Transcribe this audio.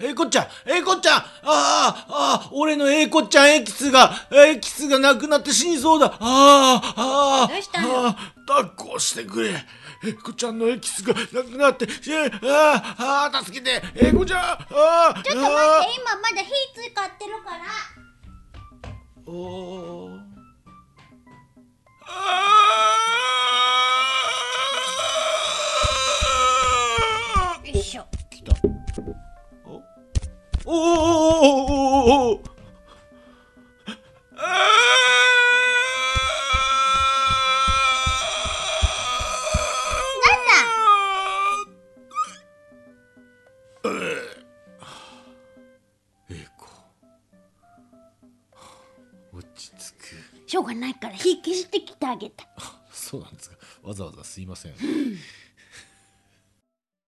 えいこちゃ。んえいこちゃ。んああああ俺のえいこちゃんエキスがエキスがなくなって死にそうだ。ああああどうしたの？ああ抱っこしてくれ。えいこちゃんのエキスがなくなってえああああ助けて。えいこちゃん。ああちょっと待って今まだ火使ってるから。おー。あー。よいしょ。来たおおおおしょうがないから火消してきてあげた。そうなんですか。わざわざすいません